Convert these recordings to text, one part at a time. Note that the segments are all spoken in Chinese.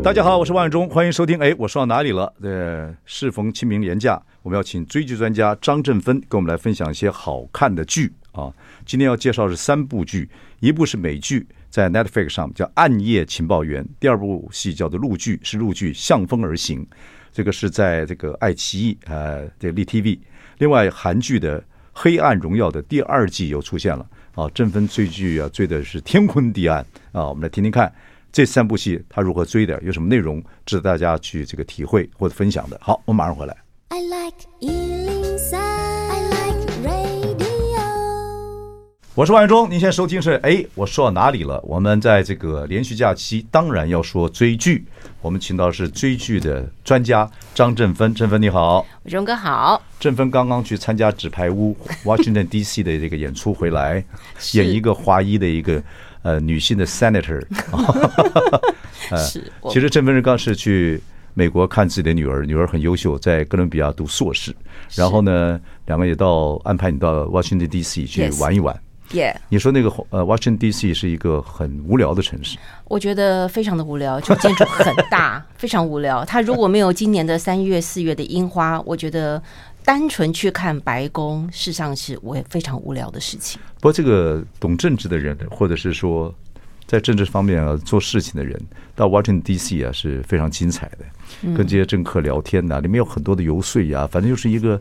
大家好，我是万忠，欢迎收听。哎，我说到哪里了？呃，适逢清明连假，我们要请追剧专家张振芬跟我们来分享一些好看的剧啊。今天要介绍是三部剧，一部是美剧，在 Netflix 上叫《暗夜情报员》；第二部戏叫做陆剧，是陆剧《向风而行》，这个是在这个爱奇艺呃这个立 TV。另外，韩剧的《黑暗荣耀》的第二季又出现了啊。振芬追剧啊，追的是天昏地暗啊。我们来听听看。这三部戏他如何追的？有什么内容值得大家去这个体会或者分享的？好，我马上回来。I like 103, I like radio。我是万忠，您现在收听是哎，我说到哪里了？我们在这个连续假期，当然要说追剧。我们请到的是追剧的专家张振芬，振芬你好，荣哥好。振芬刚刚去参加纸牌屋 Washington D.C. 的这个演出回来，演一个华裔的一个。呃，女性的 senator，呃，其实郑芬是刚是去美国看自己的女儿，女儿很优秀，在哥伦比亚读硕士，然后呢，两个也到安排你到 Washington D.C. 去玩一玩。耶，你说那个呃，Washington D.C. 是一个很无聊的城市，我觉得非常的无聊，就建筑很大，非常无聊。它如果没有今年的三月、四月的樱花，我觉得。单纯去看白宫，事实上是我也非常无聊的事情。不过，这个懂政治的人，或者是说在政治方面啊做事情的人，到 Washington D.C. 啊是非常精彩的，跟这些政客聊天呐、啊，里面有很多的游说呀、啊，反正就是一个。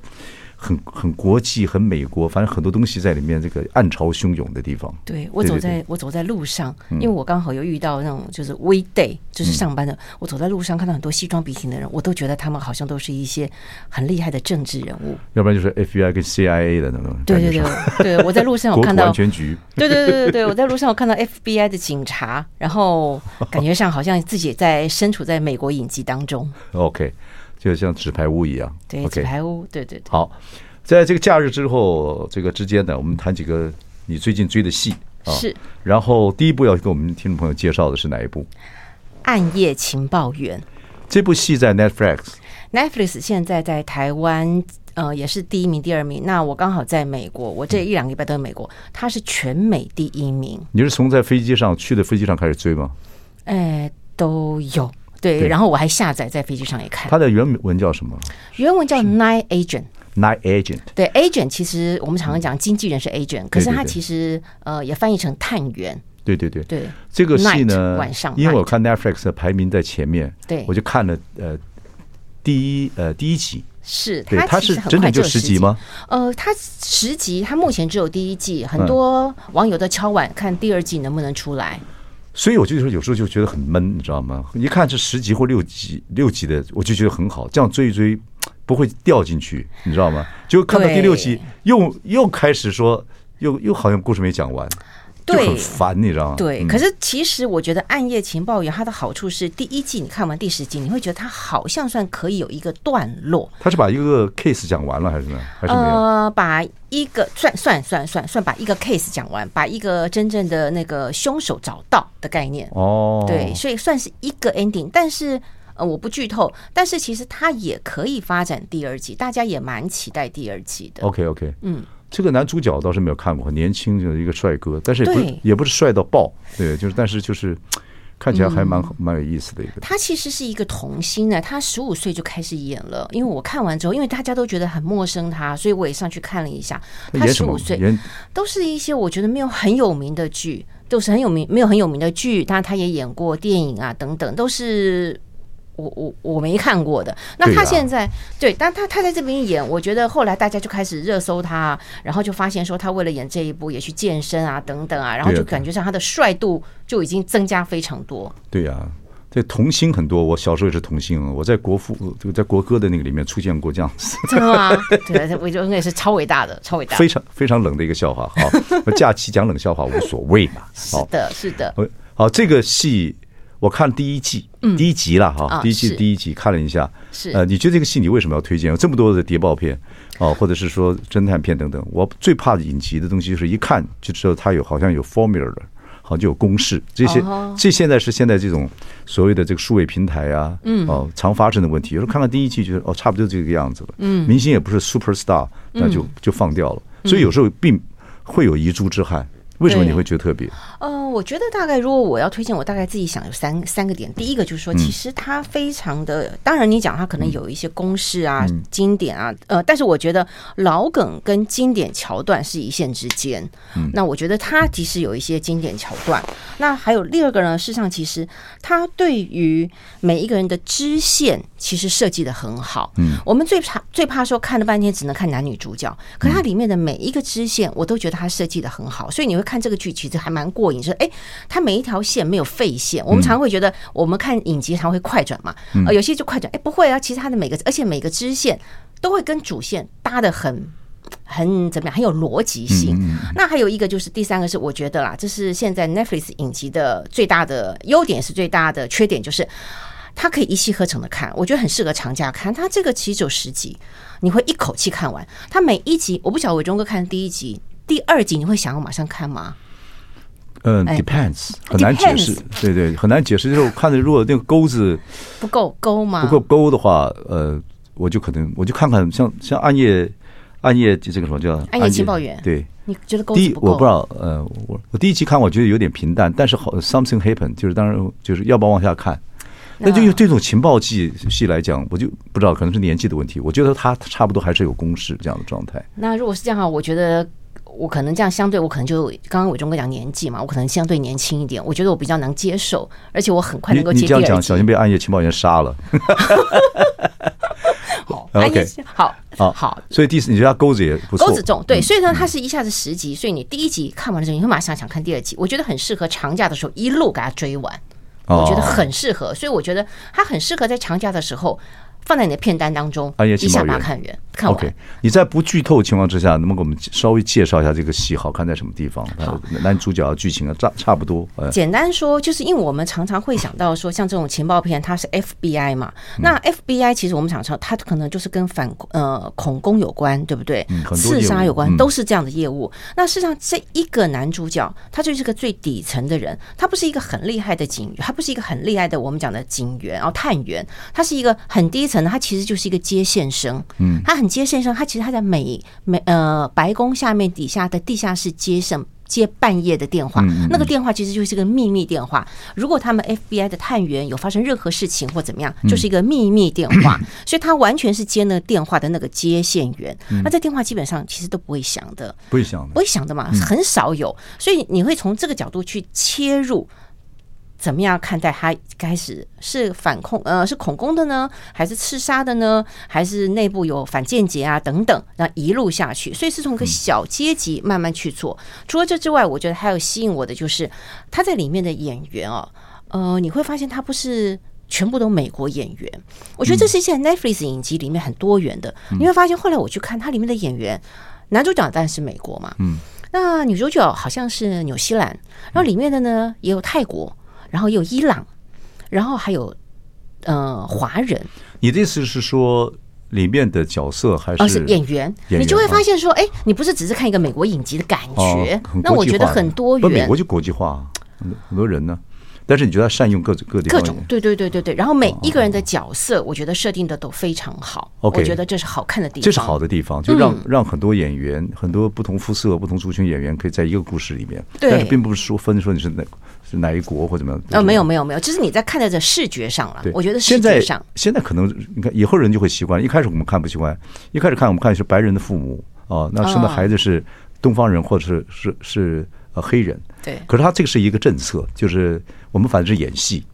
很很国际，很美国，反正很多东西在里面。这个暗潮汹涌的地方，对我走在我走在路上，因为我刚好又遇到那种就是 weekday，就是上班的。我走在路上看到很多西装笔挺的人，我都觉得他们好像都是一些很厉害的政治人物，要不然就是 FBI 跟 CIA 的那种。对对对，对我在路上我看到安全局，对对对对对，我在路上我看到 FBI 的警察，然后感觉上好像自己在身处在美国影集当中。OK。就像纸牌屋一样，对，纸牌屋，对对对。好，在这个假日之后，这个之间呢，我们谈几个你最近追的戏啊。是。然后第一部要给我们听众朋友介绍的是哪一部？《暗夜情报员》这部戏在 Netflix。Netflix 现在在台湾，呃，也是第一名、第二名。那我刚好在美国，我这一两个礼拜都在美国，它是全美第一名。你是从在飞机上去的飞机上开始追吗？哎，都有。对，然后我还下载在飞机上也看。它的原文叫什么？原文叫 Nine Agent。Night Agent。对，Agent 其实我们常常讲经纪人是 Agent，可是它其实呃也翻译成探员。对对对对。这个戏呢，晚上，因为我看 Netflix 的排名在前面，对，我就看了呃第一呃第一集。是，对，它是整整就十集吗？呃，它十集，它目前只有第一季，很多网友都敲碗看第二季能不能出来。所以我就说，有时候就觉得很闷，你知道吗？一看是十集或六集六集的，我就觉得很好，这样追一追不会掉进去，你知道吗？就看到第六集，又又开始说，又又好像故事没讲完。就很烦，你知道吗？对，可是其实我觉得《暗夜情报员》它的好处是，第一季你看完第十集，你会觉得它好像算可以有一个段落。他是把一个 case 讲完了，还是呢？还是没有？呃，把一个算算算算算把一个 case 讲完，把一个真正的那个凶手找到的概念。哦，对，所以算是一个 ending。但是呃，我不剧透，但是其实它也可以发展第二季，大家也蛮期待第二季的。OK OK，嗯。这个男主角倒是没有看过，很年轻的一个帅哥，但是也不是也不是帅到爆，对，就是但是就是看起来还蛮蛮有意思的一个。他其实是一个童星呢，他十五岁就开始演了。因为我看完之后，因为大家都觉得很陌生他，所以我也上去看了一下。他十五岁，都是一些我觉得没有很有名的剧，都是很有名没有很有名的剧，但他也演过电影啊等等，都是。我我我没看过的，那他现在对，但他他在这边演，我觉得后来大家就开始热搜他，然后就发现说他为了演这一部也去健身啊等等啊，然后就感觉上他的帅度就已经增加非常多。对呀、啊，这童星很多，我小时候也是童星，我在国父就在国歌的那个里面出现过这样子。真的吗？对，我觉得也是超伟大的，超伟大，非常非常冷的一个笑话。好，假期讲冷笑话无所谓嘛。是的，是的。好，这个戏。我看第一季，嗯、第一集了哈，第一季第一集看了一下，是呃，你觉得这个戏你为什么要推荐？有这么多的谍报片哦，或者是说侦探片等等，我最怕的影集的东西就是一看就知道它有好像有 formula 的，好像就有公式。这些这现在是现在这种所谓的这个数位平台啊，嗯，哦，常发生的问题。有时候看看第一季，觉得哦，差不多就这个样子了。嗯，明星也不是 super star，那就就放掉了。所以有时候并会有遗珠之憾。为什么你会觉得特别？呃，我觉得大概如果我要推荐，我大概自己想有三三个点。第一个就是说，其实它非常的，嗯、当然你讲它可能有一些公式啊、嗯、经典啊，呃，但是我觉得老梗跟经典桥段是一线之间。嗯，那我觉得它其实有一些经典桥段。那还有第二个呢，事实上其实它对于每一个人的支线其实设计的很好。嗯，我们最怕最怕说看了半天只能看男女主角，可它里面的每一个支线我都觉得它设计的很好，所以你会。看这个剧其实还蛮过瘾，就是哎，它每一条线没有废线。我们常会觉得，我们看影集常会快转嘛，呃，有些就快转，哎，不会啊。其实它的每个，而且每个支线都会跟主线搭的很很怎么样，很有逻辑性。那还有一个就是第三个是，我觉得啦，这是现在 Netflix 影集的最大的优点，是最大的缺点，就是它可以一气呵成的看，我觉得很适合长假看。它这个其实只有十集，你会一口气看完。它每一集，我不晓得伟忠哥看第一集。第二集你会想要马上看吗？嗯，depends，很难解释，对对，很难解释。就是我看的，如果那个钩子不够钩吗？不够钩的话，呃，我就可能我就看看像像暗夜暗夜这个什么叫暗夜情报员？对，你觉得钩子不够？第一我不知道，呃，我我第一集看我觉得有点平淡，但是好 something happen，就是当然就是要不要往下看？那就用这种情报剧戏来讲，我就不知道，可能是年纪的问题。我觉得他差不多还是有公式这样的状态。那如果是这样的话，我觉得。我可能这样相对，我可能就刚刚伟忠哥讲年纪嘛，我可能相对年轻一点，我觉得我比较能接受，而且我很快能够接受。你这样讲，小心被暗夜情报员杀了。好，OK，好，好，好。所以第四，你觉得钩子也不错，钩子重，对。所以呢，它是一下子十集，所以你第一集看完了之后，你会马上想看第二集。我觉得很适合长假的时候一路给它追完，我觉得很适合。所以我觉得它很适合在长假的时候。放在你的片单当中，一下把它看完。看完。OK，你在不剧透的情况之下，能不能给我们稍微介绍一下这个戏好看在什么地方？好，男主角剧情啊，差差不多。简单说，就是因为我们常常会想到说，像这种情报片，它是 FBI 嘛。那 FBI 其实我们常常，它可能就是跟反呃恐攻有关，对不对？刺杀有关，都是这样的业务。那事实上，这一个男主角，他就是个最底层的人，他不是一个很厉害的警员，他不是一个很厉害的我们讲的警员哦，探员，他是一个很低层。可能他其实就是一个接线生，嗯，他很接线生，他其实他在美美呃白宫下面底下的地下室接上接半夜的电话，那个电话其实就是一个秘密电话。如果他们 FBI 的探员有发生任何事情或怎么样，就是一个秘密电话，所以他完全是接那个电话的那个接线员。那这电话基本上其实都不会响的，不会响的，不会响的嘛，很少有。所以你会从这个角度去切入。怎么样看待他开始是反恐呃是恐攻的呢，还是刺杀的呢，还是内部有反间谍啊等等，那一路下去，所以是从一个小阶级慢慢去做。除了这之外，我觉得还有吸引我的就是他在里面的演员哦，呃，你会发现他不是全部都美国演员，我觉得这是现在 Netflix 影集里面很多元的。你会发现后来我去看他里面的演员，男主角当然是美国嘛，嗯，那女主角好像是纽西兰，然后里面的呢也有泰国。然后有伊朗，然后还有呃华人。你的意思是说，里面的角色还是、演员？你就会发现说，哎，你不是只是看一个美国影集的感觉，哦、那我觉得很多元。美国就国际化，很多很多人呢。但是你觉得他善用各种各地各种对对对对对，然后每一个人的角色，我觉得设定的都非常好。我觉得这是好看的地方，这是好的地方，就让让很多演员、很多不同肤色、不同族群演员可以在一个故事里面。但是并不是说分说你是哪是哪一国或怎么样。呃，没有没有没有，就是你在看在这视觉上了。我觉得视觉上现在可能你看以后人就会习惯。一开始我们看不习惯，一开始看我们看是白人的父母啊，那生的孩子是东方人或者是是是呃黑人。对，可是他这个是一个政策，就是。我们反正是演戏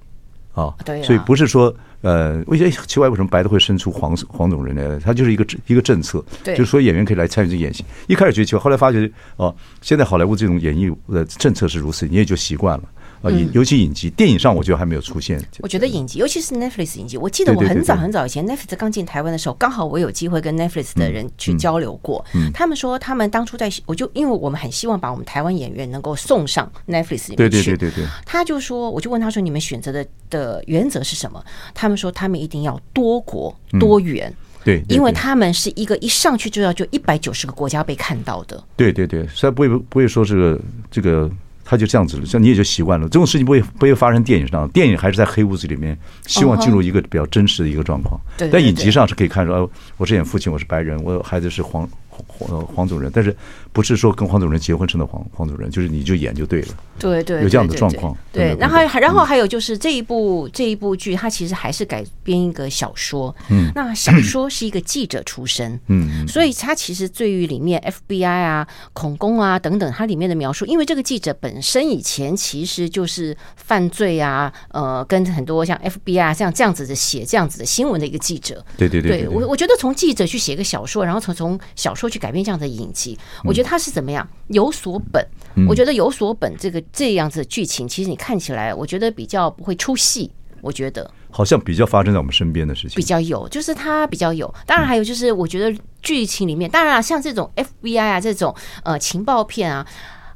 啊，所以不是说呃，我觉得奇怪？为什么白的会生出黄黄种人呢？他就是一个一个政策，就是说演员可以来参与这演戏。一开始觉得奇怪，后来发觉哦，现在好莱坞这种演艺的政策是如此，你也就习惯了。啊，尤其影集，电影上我觉得还没有出现。我觉得影集，尤其是 Netflix 影集，我记得我很早很早以前 Netflix 刚进台湾的时候，刚好我有机会跟 Netflix 的人去交流过。他们说他们当初在，我就因为我们很希望把我们台湾演员能够送上 Netflix 里面去。对对对对对。他就说，我就问他说，你们选择的的原则是什么？他们说他们一定要多国多元。对，因为他们是一个一上去就要就一百九十个国家被看到的。对对对，所以不会不会说这个这个他就这样子了，像你也就习惯了。这种事情不会不会发生电影上，电影还是在黑屋子里面，希望进入一个比较真实的一个状况。对，在影集上是可以看出来，我是演父亲，我是白人，我孩子是黄。黄黄种人，但是不是说跟黄种人结婚生的黄黄种人，就是你就演就对了。对对，有这样的状况。对，然后然后还有就是这一部这一部剧，它其实还是改编一个小说。嗯，那小说是一个记者出身。嗯，所以他其实对于里面 FBI 啊、恐攻啊等等，它里面的描述，因为这个记者本身以前其实就是犯罪啊，呃，跟很多像 FBI 像这样子的写这样子的新闻的一个记者。对对对，对我我觉得从记者去写个小说，然后从从小说。说去改变这样的影集，我觉得他是怎么样有所本。我觉得有所本这个这样子的剧情，其实你看起来，我觉得比较不会出戏。我觉得好像比较发生在我们身边的事情，比较有，就是他比较有。当然还有就是，我觉得剧情里面，当然啊，像这种 FBI 啊这种呃情报片啊，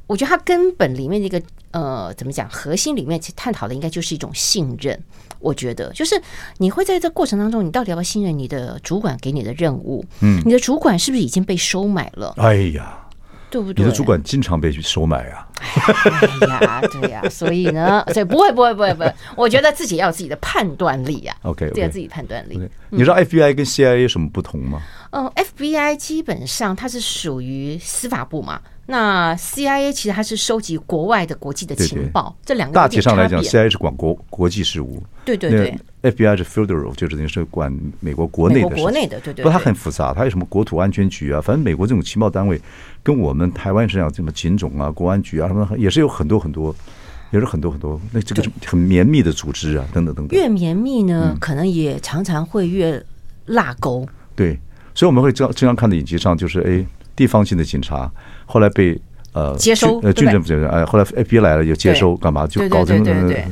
我觉得它根本里面的一个呃怎么讲，核心里面其实探讨的应该就是一种信任。我觉得就是你会在这过程当中，你到底要不要信任你的主管给你的任务？嗯，你的主管是不是已经被收买了？哎呀，对不对？你的主管经常被收买啊！哎呀，对呀，所以呢，所以不会，不会，不会，不会。我觉得自己要有自己的判断力啊。OK，要自己判断力。你知道 FBI 跟 CIA 有什么不同吗？嗯，FBI 基本上它是属于司法部嘛。那 CIA 其实它是收集国外的国际的情报，这两个大体上来讲，CIA 是管国国际事务，对对对，FBI 是 Federal，就是等于是管美国国内的，国内的，对对。不它很复杂，它有什么国土安全局啊，反正美国这种情报单位跟我们台湾是这样，什么警种啊、国安局啊，什么也是有很多很多，也是很多很多，那这个是很绵密的组织啊，等等等等。越绵密呢，可能也常常会越拉钩。对，所以我们会经经常看的影集上就是哎。地方性的警察后来被呃接收，呃军政府接收哎，后来 FBI 来了就接收干嘛？就搞成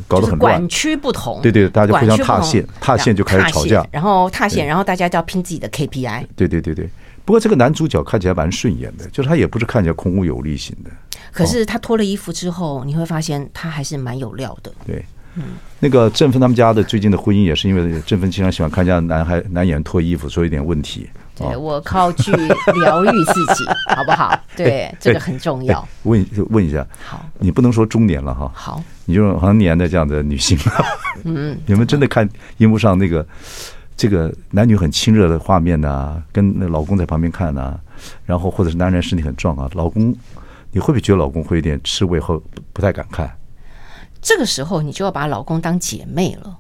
搞得很乱，管区不同，对对，大家就互相踏线，踏线就开始吵架，然后踏线，然后大家就要拼自己的 KPI。对对对对，不过这个男主角看起来蛮顺眼的，就是他也不是看起来空无有力型的，可是他脱了衣服之后，你会发现他还是蛮有料的。对，嗯，那个振芬他们家的最近的婚姻也是因为振芬经常喜欢看人家男孩男演员脱衣服，所以有点问题。对，我靠剧疗愈自己，好不好？对，这个很重要。问问一下，好，你不能说中年了哈。好，你就常年的这样的女性，嗯，你们真的看荧幕上那个这个男女很亲热的画面呢，跟那老公在旁边看呢，然后或者是男人身体很壮啊，老公，你会不会觉得老公会有点吃味或不太敢看？这个时候你就要把老公当姐妹了。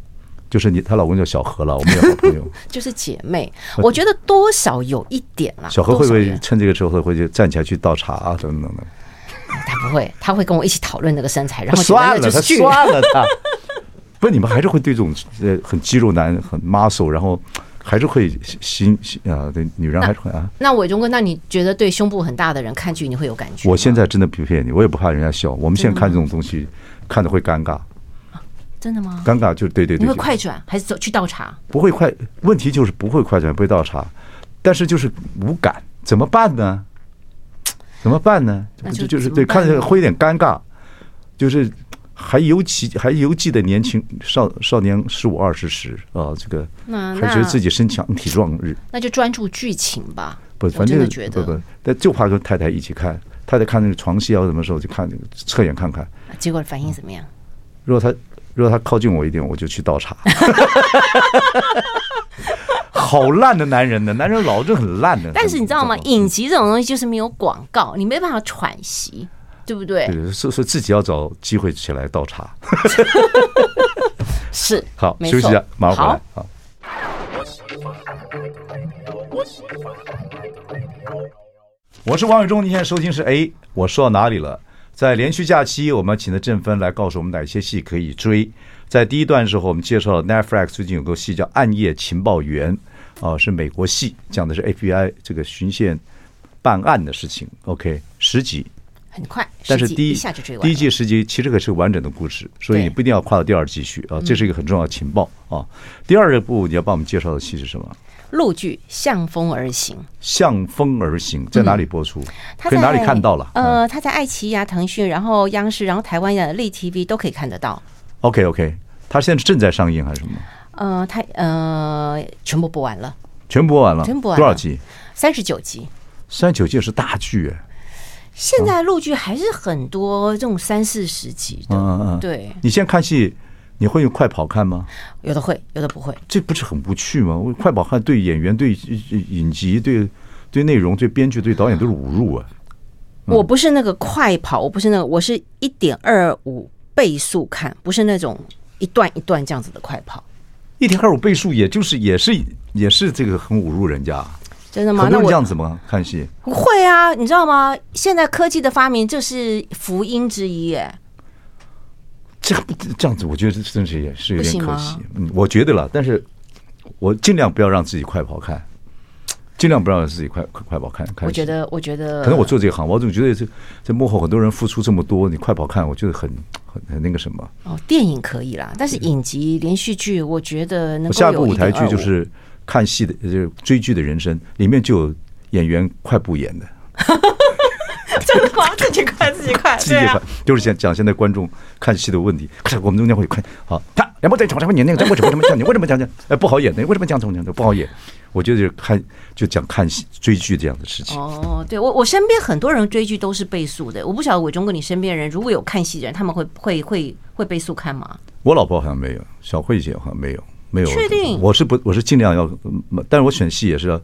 就是你，她老公叫小何了，我们有好朋友，就是姐妹。我觉得多少有一点啦。小何会不会趁这个时候会就站起来去倒茶啊？等等等。他不会，他会跟我一起讨论那个身材，然后 算了，他算了他。不是你们还是会对这种呃很肌肉男很 muscle，然后还是会心啊，对女人还是会啊。那伟忠哥，那你觉得对胸部很大的人看剧你会有感觉？我现在真的不骗你，我也不怕人家笑。我们现在看这种东西，看着会尴尬。真的吗？尴尬就对对对。你会快转还是走去倒茶？不会快，问题就是不会快转，不会倒茶，但是就是无感，怎么办呢？怎么办呢？就就是对，看着会有点尴尬，就是还尤其还犹记得年轻少少年十五二十时啊，这个还觉得自己身强体壮日，那就专注剧情吧。不，反正不不，但就怕跟太太一起看，太太看那个床戏啊什么时候就看那个侧眼看看，结果反应怎么样？如果他。如果他靠近我一点，我就去倒茶。好烂的男人呢，男人老是很烂的。但是你知道吗？影集这种东西就是没有广告，你没办法喘息，对不对？对，所以说自己要找机会起来倒茶。是，好，休息一下，马上回来。好，我是王伟忠，你现在收听是哎，我说到哪里了？在连续假期，我们请的郑芬来告诉我们哪些戏可以追。在第一段的时候，我们介绍了 Netflix 最近有个戏叫《暗夜情报员》，啊，是美国戏，讲的是 FBI 这个巡线办案的事情。OK，十集，很快。但是第一一下就追完。第一季十集其实可是个完整的故事，所以你不一定要跨到第二季去啊。这是一个很重要的情报啊。第二部你要帮我们介绍的戏是什么？陆剧《向风而行》。向风而行在哪里播出？可以哪里看到了？呃，他在爱奇艺啊、腾讯，然后央视，然后台湾的立 TV 都可以看得到。OK OK，他现在正在上映还是什么？呃，他呃，全部播完了。全播完了，全播完了。多少集？三十九集。三十九集是大剧哎。现在陆剧还是很多这种三四十集的。嗯嗯。对。你现在看戏，你会用快跑看吗？有的会，有的不会。这不是很无趣吗？快跑看对演员、对影集、对对内容、对编剧、对导演都是侮辱啊！我不是那个快跑，我不是那个，我是一点二五倍速看，不是那种一段一段这样子的快跑。一点二五倍速，也就是也是也是这个很侮辱人家，真的吗？那我这样子吗？看戏会啊，你知道吗？现在科技的发明，这是福音之一耶。这个这样子，我觉得真是也是有点可惜。嗯，我觉得了，但是我尽量不要让自己快跑看。尽量不让自己快快快跑看看。我觉得，我觉得，可能我做这个行，我总觉得这这幕后很多人付出这么多，你快跑看，我觉得很很很那个什么。哦，电影可以啦，但是影集连续剧，我觉得能够下一部舞台剧就是看戏的，就是追剧的人生，里面就有演员快步演的。自己快，自己快，自己快，就是现讲现在观众看戏的问题。我们中间会快好，他然后在床上会 演那个，为什么这么讲？你为什么讲讲？哎，不好演的，为什么讲这么讲？不好演。我觉得就看就讲看戏追剧这样的事情。哦，对我我身边很多人追剧都是倍速的。我不晓得伟忠哥你身边人如果有看戏的人，他们会会会会倍速看吗？我老婆好像没有，小慧姐好像没有，没有。确定？我是不我是尽量要，但是我选戏也是要。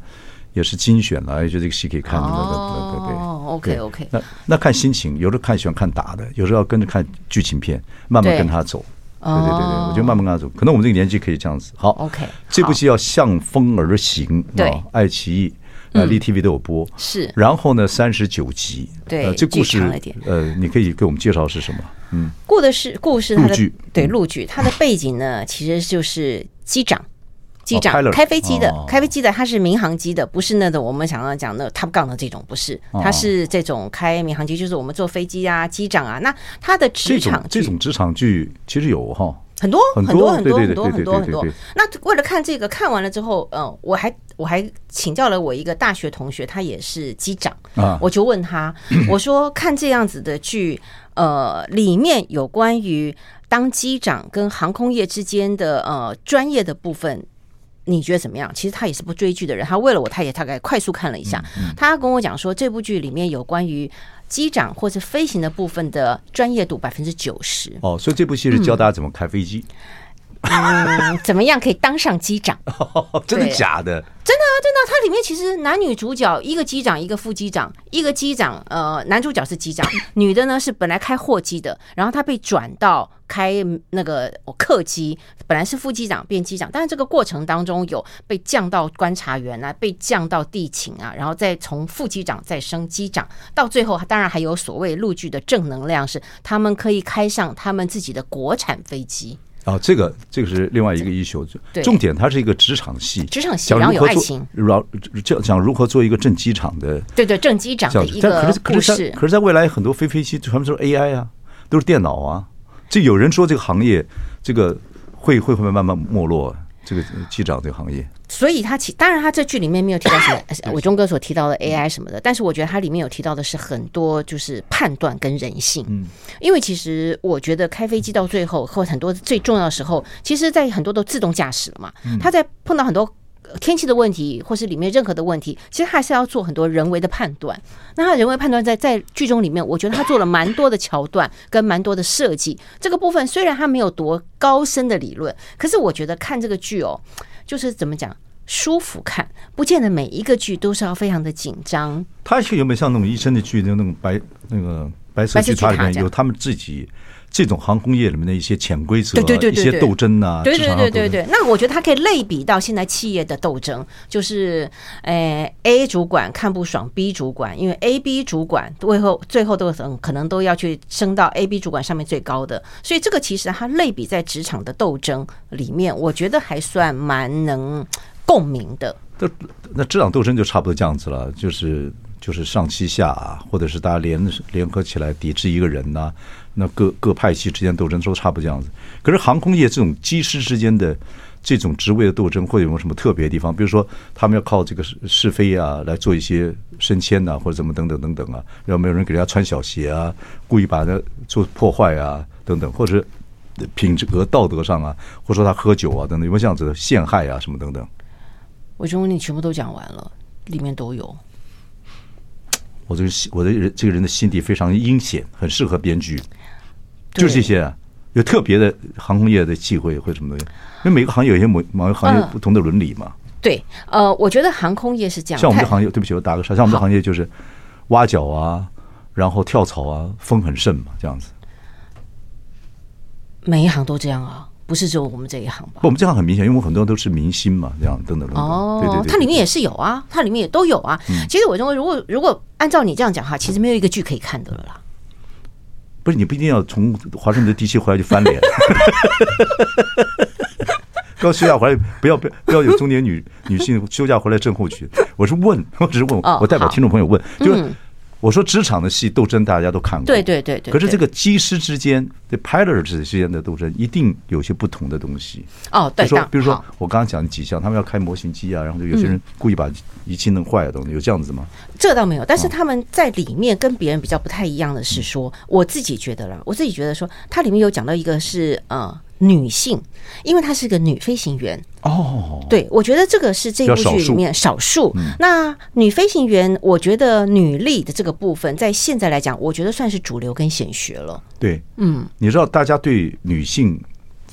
也是精选了，就这个戏可以看。哦，OK OK。那那看心情，有时候看喜欢看打的，有时候要跟着看剧情片，慢慢跟他走。对对对对，我就慢慢跟他走。可能我们这个年纪可以这样子。好，OK。这部戏要向风而行。对，爱奇艺、呃，立 TV 都有播。是。然后呢，三十九集。对，这故事呃，你可以给我们介绍是什么？嗯，故的是故事，陆剧。对，陆剧，它的背景呢，其实就是机长。机长开飞机的，开飞机的，他是民航机的，不是那种我们想要讲的 Top Gun 的这种，不是，他是这种开民航机，就是我们坐飞机啊，机长啊，那他的职场这种职场剧其实有哈，很多很多很多很多很多很多。那为了看这个，看完了之后，嗯，我还我还请教了我一个大学同学，他也是机长。啊，我就问他，我说看这样子的剧，呃，里面有关于当机长跟航空业之间的呃专业的部分。你觉得怎么样？其实他也是不追剧的人，他为了我，他也大概快速看了一下。嗯嗯、他跟我讲说，这部剧里面有关于机长或者飞行的部分的专业度百分之九十。哦，所以这部戏是教大家怎么开飞机。嗯嗯，怎么样可以当上机长？真的假的？真的啊，真的。它里面其实男女主角一个机长，一个副机长，一个机长。呃，男主角是机长，女的呢是本来开货机的，然后她被转到开那个客机，本来是副机长变机长，但是这个过程当中有被降到观察员啊，被降到地勤啊，然后再从副机长再升机长，到最后当然还有所谓陆剧的正能量，是他们可以开上他们自己的国产飞机。啊，这个这个是另外一个一宿，重点它是一个职场戏，职场戏，然后有爱情，然后讲讲如何做一个正机长的，对对，正机长的一个故事。可是可是在未来很多飞飞机全部都是 AI 啊，都是电脑啊，这有人说这个行业这个会会会慢慢没落。这个机长这个行业，所以他其当然他这剧里面没有提到什么 伟忠哥所提到的 AI 什么的，但是我觉得他里面有提到的是很多就是判断跟人性。嗯，因为其实我觉得开飞机到最后或很多最重要的时候，其实在很多都自动驾驶了嘛，他在碰到很多。天气的问题，或是里面任何的问题，其实还是要做很多人为的判断。那他人为判断在在剧中里面，我觉得他做了蛮多的桥段跟蛮多的设计。这个部分虽然他没有多高深的理论，可是我觉得看这个剧哦，就是怎么讲，舒服看，不见得每一个剧都是要非常的紧张。他有没有像那种医生的剧，那种白那个白色剧里面有他们自己？这种航空业里面的一些潜规则，对对对，一些斗争呐，对对对对对。那我觉得它可以类比到现在企业的斗争，就是，诶，A 主管看不爽 B 主管，因为 A、B 主管最后最后都可能都要去升到 A、B 主管上面最高的，所以这个其实它类比在职场的斗争里面，我觉得还算蛮能共鸣的。那那职场斗争就差不多这样子了，就是。就是上欺下啊，或者是大家联联合起来抵制一个人呐、啊，那各各派系之间斗争都差不多这样子。可是航空业这种机师之间的这种职位的斗争，会有没有什么特别的地方？比如说，他们要靠这个是非啊来做一些升迁呐，或者怎么等等等等啊，有没有人给人家穿小鞋啊，故意把它做破坏啊等等，或者是品质和道德上啊，或者说他喝酒啊等等，有没有这样子的陷害啊什么等等？我觉得你全部都讲完了，里面都有。我这个我的人这个人的心地非常阴险，很适合编剧，就是这些啊，有特别的航空业的忌讳或什么东西，因为每个行业有一些某某个行业不同的伦理嘛。呃、对，呃，我觉得航空业是这样，像我们这行业，对不起，我打个岔，像我们这行业就是挖角啊，然后跳槽啊，风很盛嘛，这样子。每一行都这样啊。不是只有我们这一行吧？不，我们这行很明显，因为我们很多都是明星嘛，这样等等等等。哦，对对对，它里面也是有啊，它里面也都有啊。嗯、其实我认为，如果如果按照你这样讲哈，其实没有一个剧可以看的了啦。不是，你不一定要从华盛顿地区回来就翻脸。刚休假回来，不要不要不要有中年女女性休假回来症候群。我是问，我只是问，我代表听众朋友问，就是。嗯我说职场的戏斗争大家都看过，对对对对。可是这个机师之间，这 pilot 之间的斗争一定有些不同的东西。哦，对。比如说，比如说我刚刚讲的几项，他们要开模型机啊，然后就有些人故意把仪器弄坏的，东西有这样子吗？这倒没有，但是他们在里面跟别人比较不太一样的是说，我自己觉得了，我自己觉得说，它里面有讲到一个是呃。女性，因为她是个女飞行员。哦，对，我觉得这个是这部剧里面少数。那女飞行员，我觉得女力的这个部分，在现在来讲，我觉得算是主流跟显学了。对，嗯，你知道大家对女性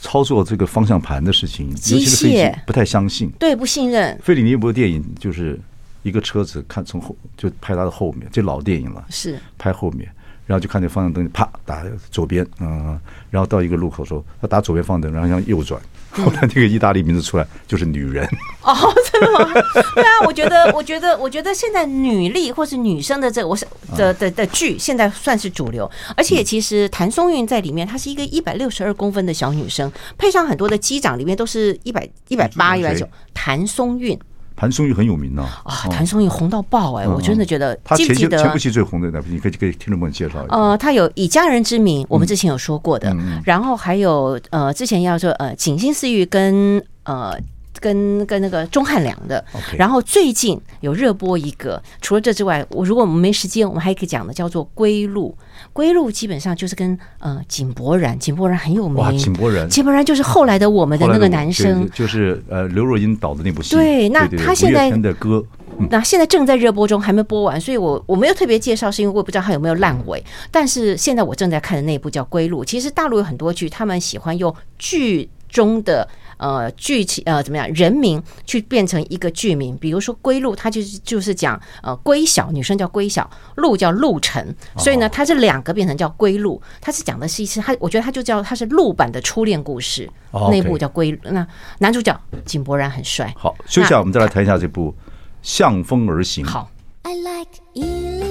操作这个方向盘的事情，机械。不太相信，对，不信任。费里尼一部电影就是一个车子，看从后就拍他的后面，这老电影了，是。拍后面。然后就看见方向灯啪打左边，嗯，然后到一个路口时候，他打左边方向灯，然后向右转，后来那个意大利名字出来就是女人。哦，真的吗？对啊，我觉得，我觉得，我觉得现在女力或是女生的这个，我是的的的剧现在算是主流，而且其实谭松韵在里面，她是一个一百六十二公分的小女生，配上很多的机长里面都是一百一百八一百九，谭松韵。谭松韵很有名呐啊！谭松韵红到爆哎，我真的觉得。他前期前部戏最红的那部，你可以给听众们介绍一下。呃，他有以家人之名，我们之前有说过的，然后还有呃，之前要说呃，锦心似玉跟呃。跟跟那个钟汉良的.然后最近有热播一个，除了这之外，我如果我们没时间，我们还可以讲的叫做《归路》。归路基本上就是跟呃井柏然，井柏然很有名。哇，井柏然，井柏然就是后来的我们的那个男生，就是呃刘若英导的那部戏。对，那他现在的歌，嗯、那现在正在热播中，还没播完，所以我我没有特别介绍，是因为我不知道他有没有烂尾。但是现在我正在看的那部叫《归路》，其实大陆有很多剧，他们喜欢用剧中的。呃，剧情呃怎么样？人名去变成一个剧名，比如说“归路”，它就是就是讲呃“归小”，女生叫归小，路叫路程，所以呢，它这两个变成叫“归路”，它是讲的是一次，它我觉得它就叫它是陆版的初恋故事，那部叫《归》，那男主角井柏然很帅。好，休息一下，我们再来谈一下这部《向风而行》。好。I like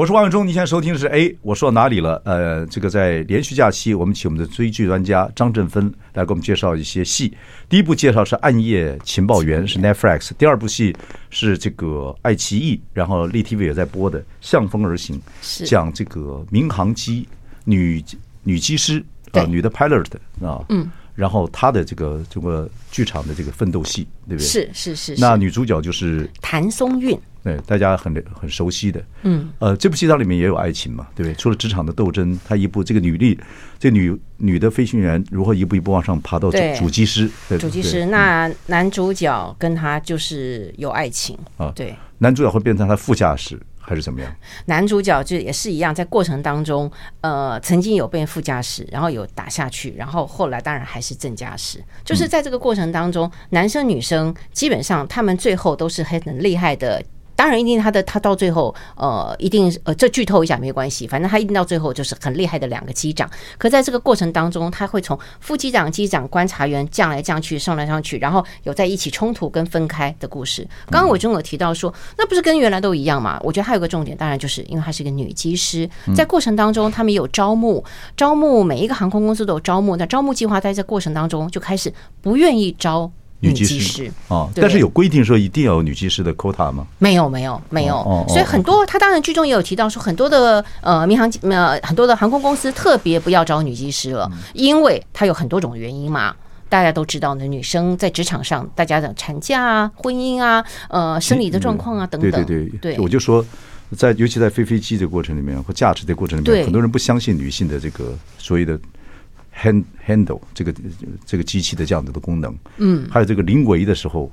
我是王伟忠，你现在收听的是哎，我说到哪里了？呃，这个在连续假期，我们请我们的追剧专家张振芬来给我们介绍一些戏。第一部介绍是《暗夜情报员》，是 Netflix；第二部戏是这个爱奇艺，然后立 TV 也在播的《向风而行》，讲这个民航机女女机师啊，女的 pilot 啊，嗯，然后她的这个这个剧场的这个奋斗戏，对不对？是是是。那女主角就是谭松韵。对，大家很很熟悉的，嗯，呃，这部戏它里面也有爱情嘛，对不对？除了职场的斗争，它一部这个女力，这个、女女的飞行员如何一步一步往上爬到主主机师，对，主机师。那男主角跟他就是有爱情啊，对，男主角会变成他副驾驶还是怎么样？男主角就也是一样，在过程当中，呃，曾经有被副驾驶，然后有打下去，然后后来当然还是正驾驶。就是在这个过程当中，嗯、男生女生基本上他们最后都是很很厉害的。当然，一定他的他到最后，呃，一定呃，这剧透一下没关系，反正他一定到最后就是很厉害的两个机长。可在这个过程当中，他会从副机长、机长、观察员降来降去、上来上去，然后有在一起冲突跟分开的故事。刚刚我中有提到说，那不是跟原来都一样吗？我觉得还有个重点，当然就是因为她是一个女机师，在过程当中他们有招募，招募每一个航空公司都有招募。那招募计划在这过程当中就开始不愿意招。女技师啊，但是有规定说一定要有女技师的 quota 吗？没有，没有，没有。所以很多，他当然剧中也有提到说，很多的呃民航呃很多的航空公司特别不要招女技师了，因为它有很多种原因嘛。大家都知道呢，女生在职场上，大家的产假啊、婚姻啊、呃生理的状况啊等等。对对对，对，我就说，在尤其在飞飞机的过程里面或驾驶的过程里面，很多人不相信女性的这个所谓的。Hand handle 这个这个机器的这样子的功能，嗯，还有这个临危的时候。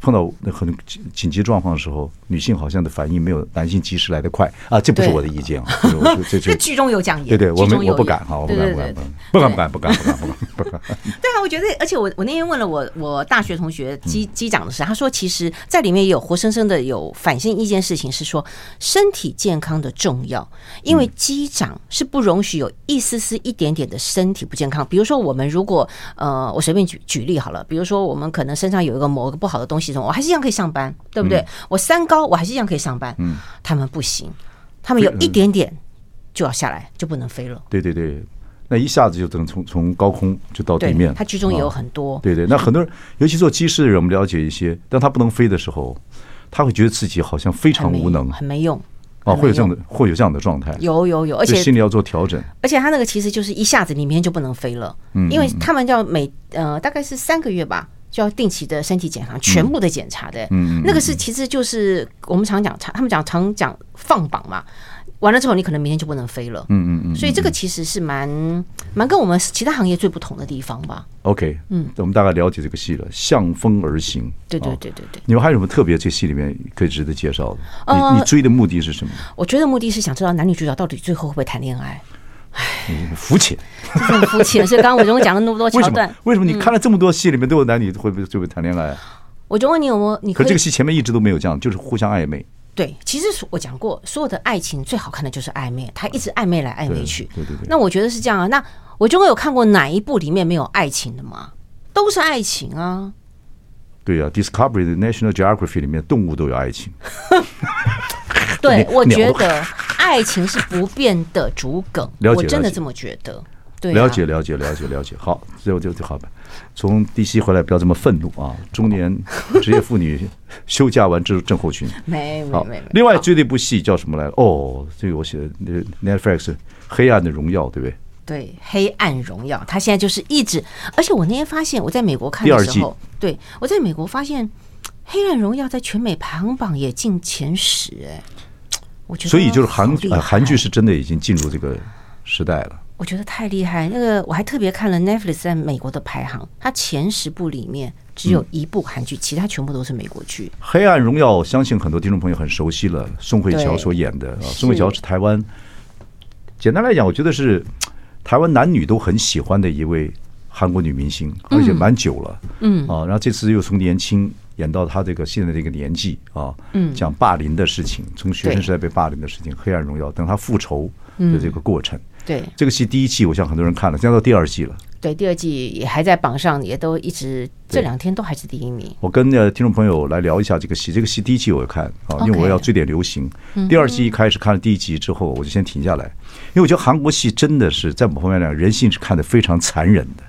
碰到那很紧急状况的时候女性好像的反应没有男性及时来得快。啊这不是我的意见啊这这这 剧中有讲演对对我们我不敢哈我不敢不敢不敢不敢不敢不敢不敢不敢。对 啊我觉得而且我我那天问了我我大学同学机机长的事他说其实在里面也有活生生的有反省一件事情是说身体健康的重要因为机长是不容许有一丝丝一点点的身体不健康比如说我们如果呃我随便举举例好了比如说我们可能身上有一个某个不好的东西我还是一样可以上班，对不对？嗯、我三高，我还是一样可以上班。嗯，他们不行，他们有一点点就要下来，就不能飞了。对对对，那一下子就只能从从高空就到地面。他剧中也有很多，对对。那很多人，尤其做机师的人，我们了解一些，当他不能飞的时候，他会觉得自己好像非常无能，很没用。哦，会有这样的，会有这样的状态。有有有，而且心里要做调整。而且他那个其实就是一下子里面就不能飞了，嗯，因为他们要每呃大概是三个月吧。就要定期的身体检查，全部的检查的，嗯，那个是其实就是我们常讲，他们讲常讲放榜嘛，完了之后你可能明天就不能飞了，嗯嗯嗯，所以这个其实是蛮蛮跟我们其他行业最不同的地方吧。OK，嗯，我们大概了解这个戏了，向风而行，对对对对对。你们还有什么特别？这戏里面可以值得介绍的？你你追的目的是什么？我追的目的是想知道男女主角到底最后会不会谈恋爱。唉，肤浅，很肤浅。所以刚刚伟忠讲了那么多桥段，为什么你看了这么多戏里面都有男女会不会就会谈恋爱？我就问你有没有？你可这个戏前面一直都没有这样，就是互相暧昧。对，其实我讲过，所有的爱情最好看的就是暧昧，他一直暧昧来暧昧去。对对对。那我觉得是这样啊。那我就会有看过哪一部里面没有爱情的吗？都是爱情啊。对啊，Discovery 的 National Geography 里面动物都有爱情。对，我觉得爱情是不变的主梗，我真的这么觉得。对，了解了解了解了解。好，这就就好吧。从 DC 回来不要这么愤怒啊！中年 职业妇女休假完之后症候群。没没没。另外追的一部戏叫什么来？哦，这个我写的那 Netflix《黑暗的荣耀》，对不对？对，《黑暗荣耀》，他现在就是一直，而且我那天发现我在美国看的时候，对，我在美国发现《黑暗荣耀》在全美排行榜也进前十，哎。所以就是韩韩剧是真的已经进入这个时代了。我觉得太厉害。那个我还特别看了 Netflix 在美国的排行，它前十部里面只有一部韩剧，其他全部都是美国剧。《黑暗荣耀》相信很多听众朋友很熟悉了，宋慧乔所演的啊。宋慧乔是台湾，简单来讲，我觉得是台湾男女都很喜欢的一位韩国女明星，而且蛮久了。嗯啊，然后这次又从年轻。演到他这个现在这个年纪啊，讲霸凌的事情，从学生时代被霸凌的事情，黑暗荣耀等他复仇的这个过程。对，这个戏第一季，我想很多人看了，现在到第二季了。对，第二季也还在榜上，也都一直这两天都还是第一名。我跟呃听众朋友来聊一下这个戏，这个戏第一季我有看啊，因为我要追点流行。第二季一开始看了第一集之后，我就先停下来，因为我觉得韩国戏真的是在某方面来讲，人性是看得非常残忍的。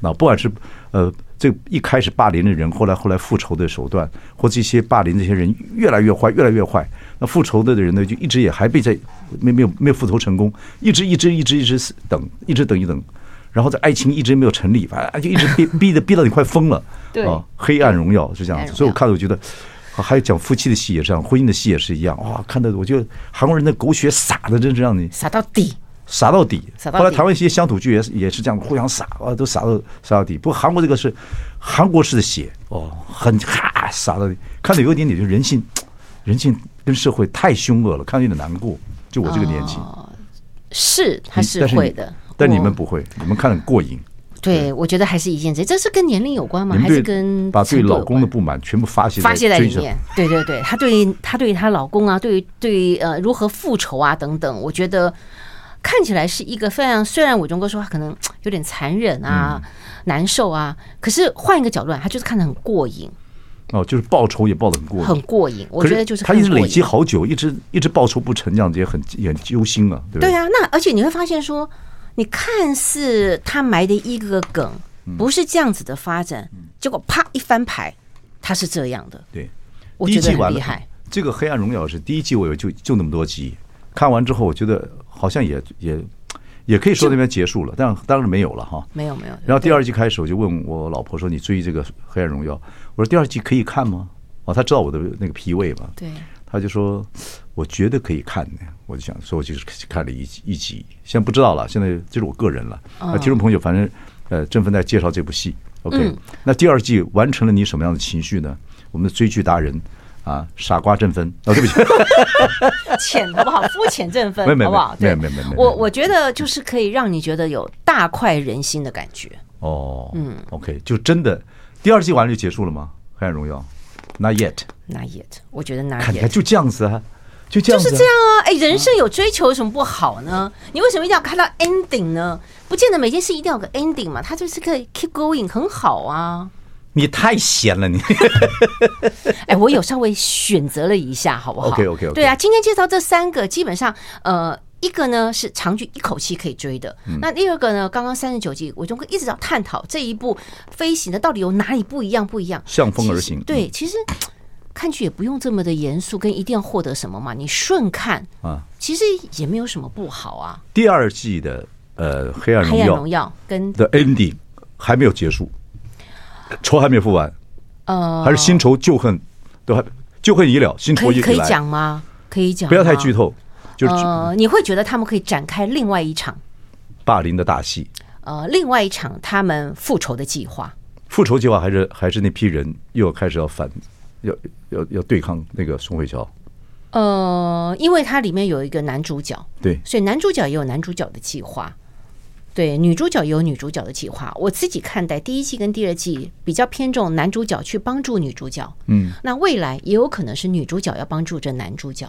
那不管是呃。这一开始霸凌的人，后来后来复仇的手段，或这些霸凌这些人越来越坏，越来越坏。那复仇的人呢，就一直也还被在没没有没有复仇成功，一直一直一直一直等，一直等一等，然后在爱情一直没有成立，反正就一直 逼逼的逼到你快疯了。对啊，黑暗荣耀是这样子，所以我看了我觉得，还有讲夫妻的戏也是这样，婚姻的戏也是一样。哇，看的我觉得韩国人的狗血撒的真是让你撒到底。撒到底。后来台湾一些乡土剧也是也是这样，互相撒啊，都撒到撒到底。不过韩国这个是韩国式的血哦，很哈撒到底，看着有一点点就人性，人性跟社会太凶恶了，看着有点难过。就我这个年纪，是他是会的，但你们不会，你们看得很过瘾。对，我觉得还是一件事，这是跟年龄有关吗？还是跟把对老公的不满全部发泄发泄在里面？对对对，她对于他对于他老公啊，对于对于呃如何复仇啊等等，我觉得。看起来是一个非常，虽然伟忠哥说他可能有点残忍啊、嗯、难受啊，可是换一个角度，他就是看得很过瘾。哦，就是报仇也报得很过瘾，很过瘾。我觉得就是他一直累积好久，一直一直报仇不成，这样子也很也很揪心啊，对不对？对啊，那而且你会发现说，你看似他埋的一个梗，不是这样子的发展，结果啪一翻牌，他是这样的。对，我觉得很厉害。这个《黑暗荣耀》是第一季，我有就就那么多集，看完之后，我觉得好像也也也可以说那边结束了，但当然没有了哈。没有没有。然后第二季开始，我就问我老婆说：“你追这个《黑暗荣耀》，我说第二季可以看吗？”哦，她知道我的那个脾胃嘛。对。他就说：“我觉得可以看呢。”我就想说，我就是看了一一集，现在不知道了。现在这是我个人了。啊听众朋友，反正呃，正芬在介绍这部戏。OK，那第二季完成了你什么样的情绪呢？我们的追剧达人啊，傻瓜振奋哦，对不起，浅好不好？肤浅振奋，好不好？没有没有没有。我我觉得就是可以让你觉得有大快人心的感觉。哦，嗯，OK，就真的第二季完了就结束了吗？黑暗荣耀？Not yet, not yet。我觉得 not yet。就这样子啊，就这样。就是这样啊！哎，人生有追求有什么不好呢？你为什么一定要看到 ending 呢？不见得每件事一定要有个 ending 嘛，它就是可以 keep going，很好啊。你太闲了，你。哎，我有稍微选择了一下，好不好？OK OK OK。对啊，今天介绍这三个，基本上呃。一个呢是长剧一口气可以追的，嗯、那第二个呢，刚刚三十九集，我就会一直要探讨这一部飞行的到底有哪里不一样？不一样，向风而行。对，其实看剧也不用这么的严肃，跟一定要获得什么嘛，你顺看啊，其实也没有什么不好啊。第二季的呃黑暗荣耀，黑暗荣耀跟的 ending 还没有结束，仇还没有复完，呃，还是新仇旧恨都还旧恨已了，新仇已可以讲吗？可以讲，不要太剧透。就是呃，你会觉得他们可以展开另外一场霸凌的大戏？呃，另外一场他们复仇的计划。复仇计划还是还是那批人又要开始要反，要要要对抗那个宋慧乔。呃，因为它里面有一个男主角，对，所以男主角也有男主角的计划，对，女主角有女主角的计划。我自己看待第一季跟第二季比较偏重男主角去帮助女主角，嗯，那未来也有可能是女主角要帮助着男主角。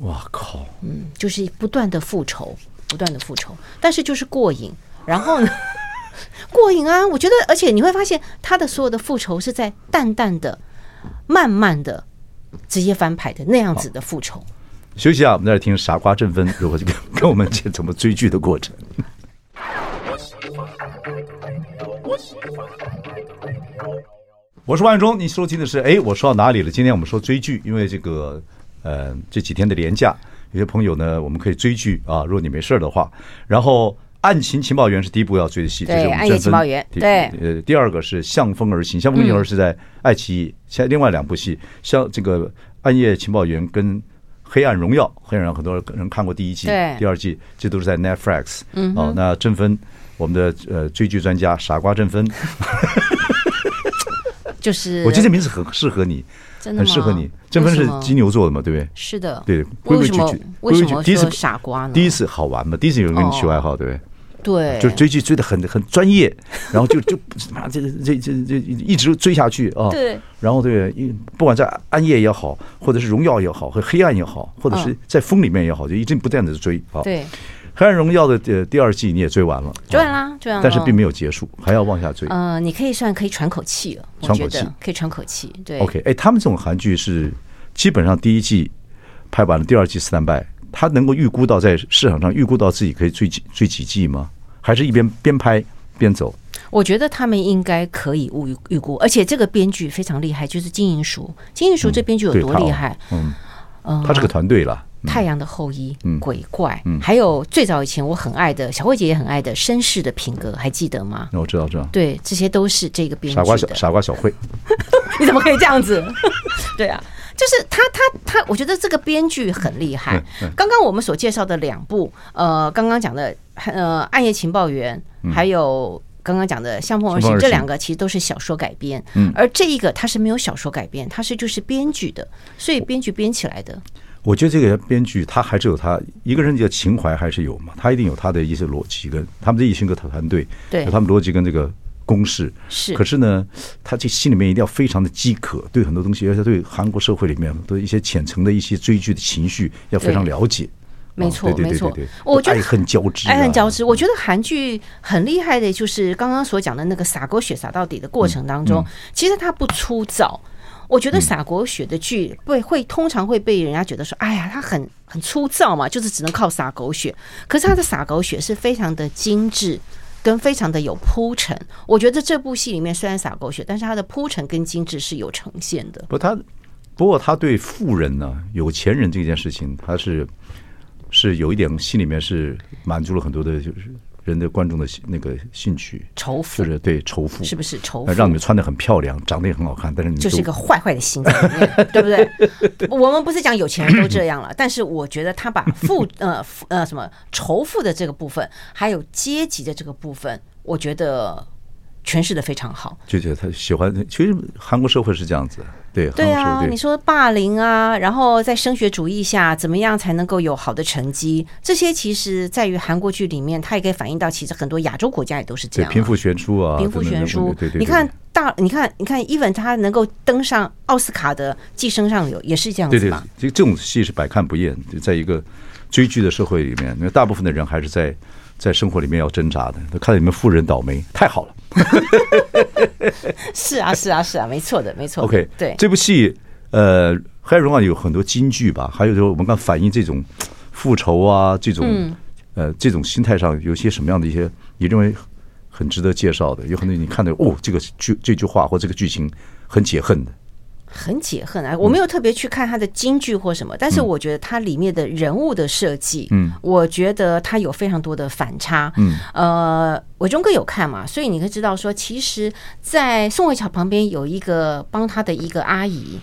哇靠！嗯，就是不断的复仇，不断的复仇，但是就是过瘾。然后呢，过瘾啊！我觉得，而且你会发现，他的所有的复仇是在淡淡的、慢慢的、直接翻牌的那样子的复仇。休息啊，我们在这听傻瓜正芬如何跟跟我们讲怎么追剧的过程。我是万忠，你收听的是哎，我说到哪里了？今天我们说追剧，因为这个。呃，这几天的连假，有些朋友呢，我们可以追剧啊。如果你没事的话，然后《案情情报员》是第一部要追的戏，这是我情情报员。对，呃，第二个是《向风而行》，《向风而行》是在爱奇艺。现在另外两部戏，像这个《暗夜情报员》跟《黑暗荣耀》，《黑暗荣耀》很多人看过第一季，第二季这都是在 Netflix。嗯，哦，那正芬，我们的呃追剧专家傻瓜正芬，就是 我觉得这名字很适合你。很适合你，正芬是金牛座的嘛，对不对？是的，对。为什么？为什么说傻瓜呢？第一次好玩嘛，第一次有人跟你取外号，对不对？对，就追剧追得很很专业，然后就 就这这这这一直追下去啊。对。然后对，不管在暗夜也好，或者是荣耀也好，和黑暗也好，或者是在风里面也好，就一直不断的追啊。对。黑暗荣耀的呃第二季你也追完了，追完啦，追完了，但是并没有结束，还要往下追。呃，你可以算可以喘口气了，喘口气可以喘口气。对，OK，哎，他们这种韩剧是基本上第一季拍完了，第二季 stand by，他能够预估到在市场上预估到自己可以追几追几季吗？还是一边边拍边走？我觉得他们应该可以预预估，而且这个编剧非常厉害，就是金银淑。金银淑这编剧有多厉害？嗯，嗯，他是个团队了。太阳的后裔、鬼怪，还有最早以前我很爱的小慧姐也很爱的绅士的品格，还记得吗？我知道，知道。对，这些都是这个编剧的。傻瓜小傻瓜小慧，你怎么可以这样子？对啊，就是他他他，我觉得这个编剧很厉害。刚刚我们所介绍的两部，呃，刚刚讲的呃《暗夜情报员》，还有刚刚讲的《相逢而行》，这两个其实都是小说改编。嗯，而这一个它是没有小说改编，它是就是编剧的，所以编剧编起来的。我觉得这个编剧他还是有他一个人的情怀还是有嘛，他一定有他的一些逻辑跟他们的一群个团队，对，有他们逻辑跟这个公式是。可是呢，他这心里面一定要非常的饥渴，对很多东西，而且对韩国社会里面的一些浅层的一些追剧的情绪要非常了解。没错，没错，我觉得爱恨交织，爱恨交织。我觉得韩剧很厉害的，就是刚刚所讲的那个洒狗血洒到底的过程当中，其实它不粗糙。我觉得洒狗血的剧会会通常会被人家觉得说，哎呀，他很很粗糙嘛，就是只能靠撒狗血。可是他的撒狗血是非常的精致跟非常的有铺陈。我觉得这部戏里面虽然洒狗血，但是它的铺陈跟精致是有呈现的。不，他不过他对富人呢、有钱人这件事情，他是是有一点心里面是满足了很多的，就是。人的观众的那个兴趣，仇富就是对仇富，是不是仇富？让你们穿的很漂亮，长得也很好看，但是你就是一个坏坏的心在里面，对不对？我们不是讲有钱人都这样了，但是我觉得他把富 呃呃什么仇富的这个部分，还有阶级的这个部分，我觉得。诠释的非常好，就觉得他喜欢。其实韩国社会是这样子，对对啊。你说霸凌啊，然后在升学主义下，怎么样才能够有好的成绩？这些其实在于韩国剧里面，它也可以反映到，其实很多亚洲国家也都是这样，贫富悬殊啊，贫富悬殊。对对对，你看大，你看，你看，even 他能够登上奥斯卡的《寄生上流》，也是这样子嘛。对对，这这种戏是百看不厌。就在一个追剧的社会里面，因为大部分的人还是在在生活里面要挣扎的。他看到你们富人倒霉，太好了。是啊，是啊，是啊，没错的，没错。OK，对这部戏，呃，《黑暗荣耀》有很多金句吧？还有就是我们刚反映这种复仇啊，这种、嗯、呃这种心态上有些什么样的一些你认为很值得介绍的？有很多你看到哦，这个剧这句话或这个剧情很解恨的。很解恨啊！我没有特别去看他的京剧或什么，但是我觉得它里面的人物的设计，嗯，我觉得它有非常多的反差，嗯，呃，伟忠哥有看嘛？所以你可以知道说，其实，在宋慧乔旁边有一个帮他的一个阿姨。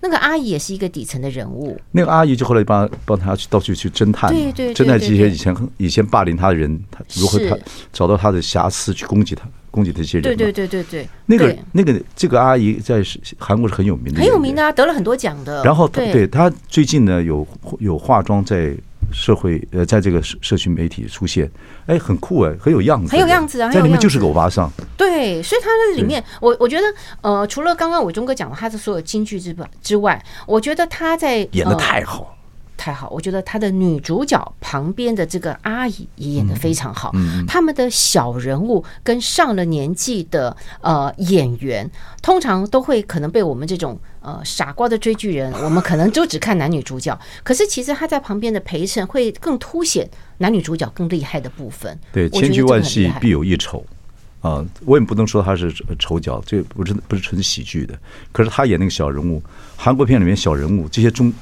那个阿姨也是一个底层的人物。那个阿姨就后来帮帮他去到处去侦探，对对，侦探这些以前以前霸凌他的人，他如何他找到他的瑕疵去攻击他，攻击这些人。对对对对对。那个那个这个阿姨在韩国是很有名的，很有名的啊，得了很多奖的。然后对她最近呢有有化妆在。社会呃，在这个社社群媒体出现，哎，很酷哎，很有样子，很有样子啊，在里面就是个欧巴桑。对，所以他在里面，我我觉得呃，除了刚刚伟忠哥讲的他的所有京剧之之外，我觉得他在演的太好。太好，我觉得他的女主角旁边的这个阿姨也演得非常好。嗯，他们的小人物跟上了年纪的呃演员，通常都会可能被我们这种呃傻瓜的追剧人，我们可能就只看男女主角。可是其实他在旁边的陪衬，会更凸显男女主角更厉害的部分。对，千军万戏必有一丑啊！我也不能说他是丑角，这不是不是纯喜剧的。可是他演那个小人物，韩国片里面小人物这些中。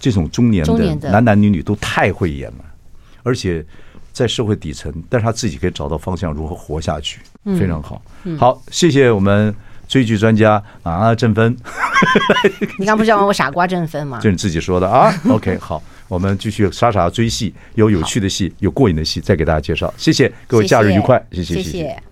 这种中年的男男女女都太会演了，而且在社会底层，但是他自己可以找到方向，如何活下去，非常好。好，谢谢我们追剧专家啊，振芬。你刚不是叫我傻瓜振芬吗？就你自己说的啊。OK，好，我们继续傻傻追戏，有有趣的戏，有过瘾的戏，再给大家介绍。谢谢各位，假日愉快，谢谢谢谢。